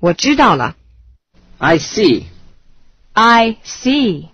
我知道了。I see. I see.